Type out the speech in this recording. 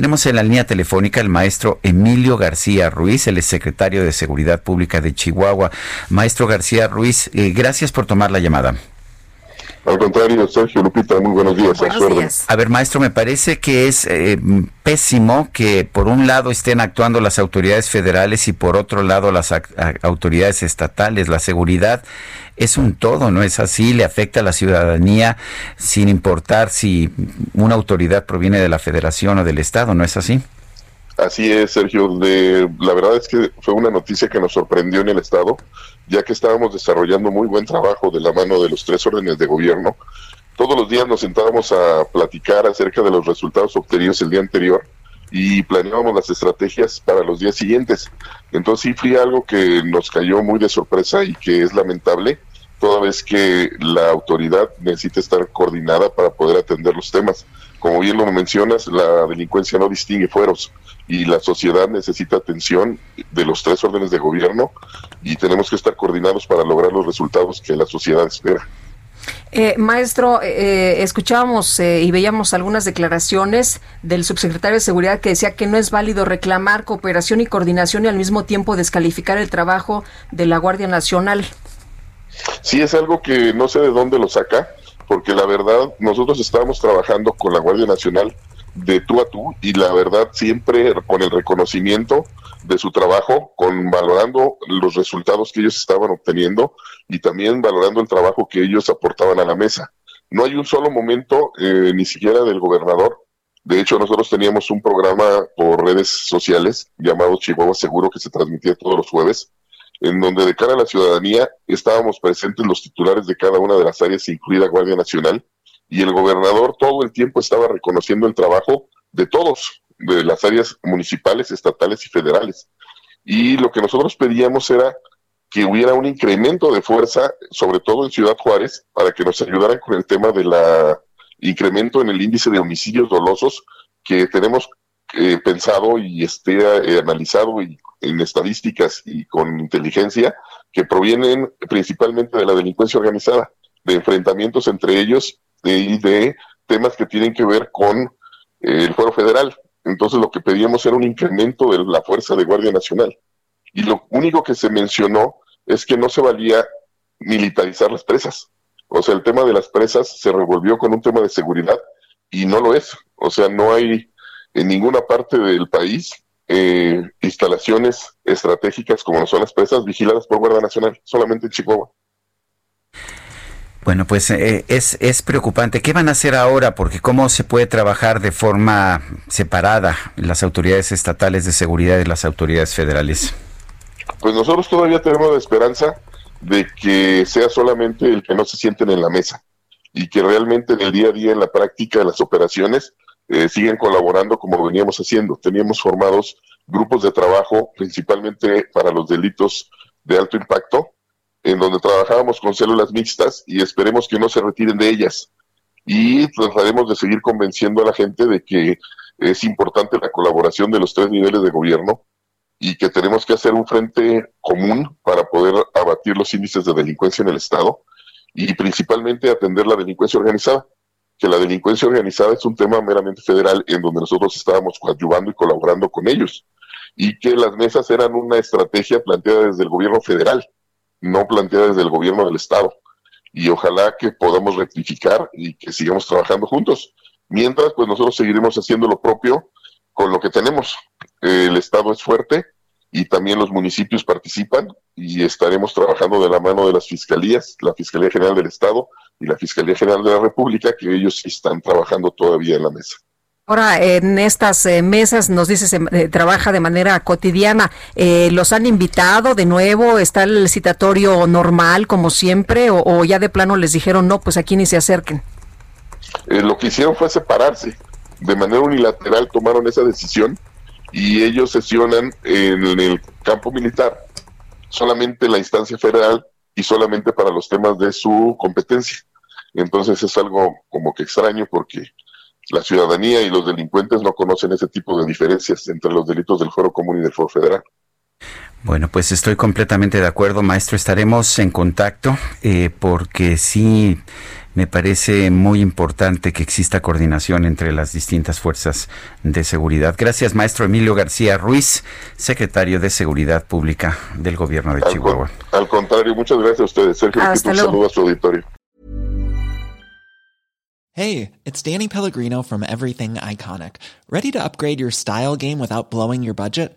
Tenemos en la línea telefónica al maestro Emilio García Ruiz, el secretario de Seguridad Pública de Chihuahua. Maestro García Ruiz, eh, gracias por tomar la llamada. Al contrario, Sergio Lupita, muy buenos días. Buenos días. A ver, maestro, me parece que es eh, pésimo que por un lado estén actuando las autoridades federales y por otro lado las autoridades estatales. La seguridad es un todo, ¿no es así? Le afecta a la ciudadanía sin importar si una autoridad proviene de la federación o del estado, ¿no es así? Así es, Sergio. De, la verdad es que fue una noticia que nos sorprendió en el Estado, ya que estábamos desarrollando muy buen trabajo de la mano de los tres órdenes de gobierno. Todos los días nos sentábamos a platicar acerca de los resultados obtenidos el día anterior y planeábamos las estrategias para los días siguientes. Entonces sí fue algo que nos cayó muy de sorpresa y que es lamentable, toda vez que la autoridad necesita estar coordinada para poder atender los temas. Como bien lo mencionas, la delincuencia no distingue fueros y la sociedad necesita atención de los tres órdenes de gobierno y tenemos que estar coordinados para lograr los resultados que la sociedad espera. Eh, maestro, eh, escuchábamos eh, y veíamos algunas declaraciones del subsecretario de Seguridad que decía que no es válido reclamar cooperación y coordinación y al mismo tiempo descalificar el trabajo de la Guardia Nacional. Sí, es algo que no sé de dónde lo saca, porque la verdad nosotros estábamos trabajando con la Guardia Nacional de tú a tú y la verdad siempre con el reconocimiento de su trabajo, con valorando los resultados que ellos estaban obteniendo y también valorando el trabajo que ellos aportaban a la mesa. No hay un solo momento, eh, ni siquiera del gobernador. De hecho, nosotros teníamos un programa por redes sociales llamado Chihuahua Seguro que se transmitía todos los jueves, en donde de cara a la ciudadanía estábamos presentes los titulares de cada una de las áreas, incluida Guardia Nacional, y el gobernador todo el tiempo estaba reconociendo el trabajo de todos, de las áreas municipales, estatales y federales. Y lo que nosotros pedíamos era que hubiera un incremento de fuerza, sobre todo en Ciudad Juárez, para que nos ayudaran con el tema del incremento en el índice de homicidios dolosos que tenemos eh, pensado y esté eh, analizado y en estadísticas y con inteligencia que provienen principalmente de la delincuencia organizada, de enfrentamientos entre ellos y de temas que tienen que ver con eh, el fuero federal. Entonces lo que pedíamos era un incremento de la fuerza de Guardia Nacional. Y lo único que se mencionó es que no se valía militarizar las presas. O sea, el tema de las presas se revolvió con un tema de seguridad y no lo es. O sea, no hay en ninguna parte del país eh, instalaciones estratégicas como son las presas vigiladas por Guardia Nacional, solamente en Chihuahua. Bueno, pues eh, es, es preocupante. ¿Qué van a hacer ahora? Porque cómo se puede trabajar de forma separada las autoridades estatales de seguridad y las autoridades federales. Pues nosotros todavía tenemos la esperanza de que sea solamente el que no se sienten en la mesa y que realmente en el día a día, en la práctica de las operaciones, eh, siguen colaborando como veníamos haciendo. Teníamos formados grupos de trabajo principalmente para los delitos de alto impacto en donde trabajábamos con células mixtas y esperemos que no se retiren de ellas. Y trataremos de seguir convenciendo a la gente de que es importante la colaboración de los tres niveles de gobierno y que tenemos que hacer un frente común para poder abatir los índices de delincuencia en el Estado y principalmente atender la delincuencia organizada, que la delincuencia organizada es un tema meramente federal en donde nosotros estábamos coadyuvando y colaborando con ellos y que las mesas eran una estrategia planteada desde el gobierno federal no planteada desde el gobierno del Estado. Y ojalá que podamos rectificar y que sigamos trabajando juntos. Mientras, pues nosotros seguiremos haciendo lo propio con lo que tenemos. El Estado es fuerte y también los municipios participan y estaremos trabajando de la mano de las fiscalías, la Fiscalía General del Estado y la Fiscalía General de la República, que ellos están trabajando todavía en la mesa. Ahora, en estas eh, mesas nos dice se eh, trabaja de manera cotidiana. Eh, ¿Los han invitado de nuevo? ¿Está el citatorio normal como siempre? O, ya de plano les dijeron, no, pues aquí ni se acerquen? lo que hicieron fue separarse. De manera unilateral tomaron esa decisión y ellos sesionan en el campo militar solamente la instancia federal y solamente para los temas de su competencia. Entonces es algo como que extraño porque la ciudadanía y los delincuentes no conocen ese tipo de diferencias entre los delitos del foro común y del foro federal. Bueno, pues estoy completamente de acuerdo, maestro. Estaremos en contacto eh, porque sí me parece muy importante que exista coordinación entre las distintas fuerzas de seguridad. Gracias, maestro Emilio García Ruiz, secretario de Seguridad Pública del Gobierno de Chihuahua. al contrario, muchas gracias a ustedes. Sergio, un saludo a su auditorio. Hey, it's Danny Pellegrino from Everything Iconic. ¿Ready to upgrade your style game without blowing your budget?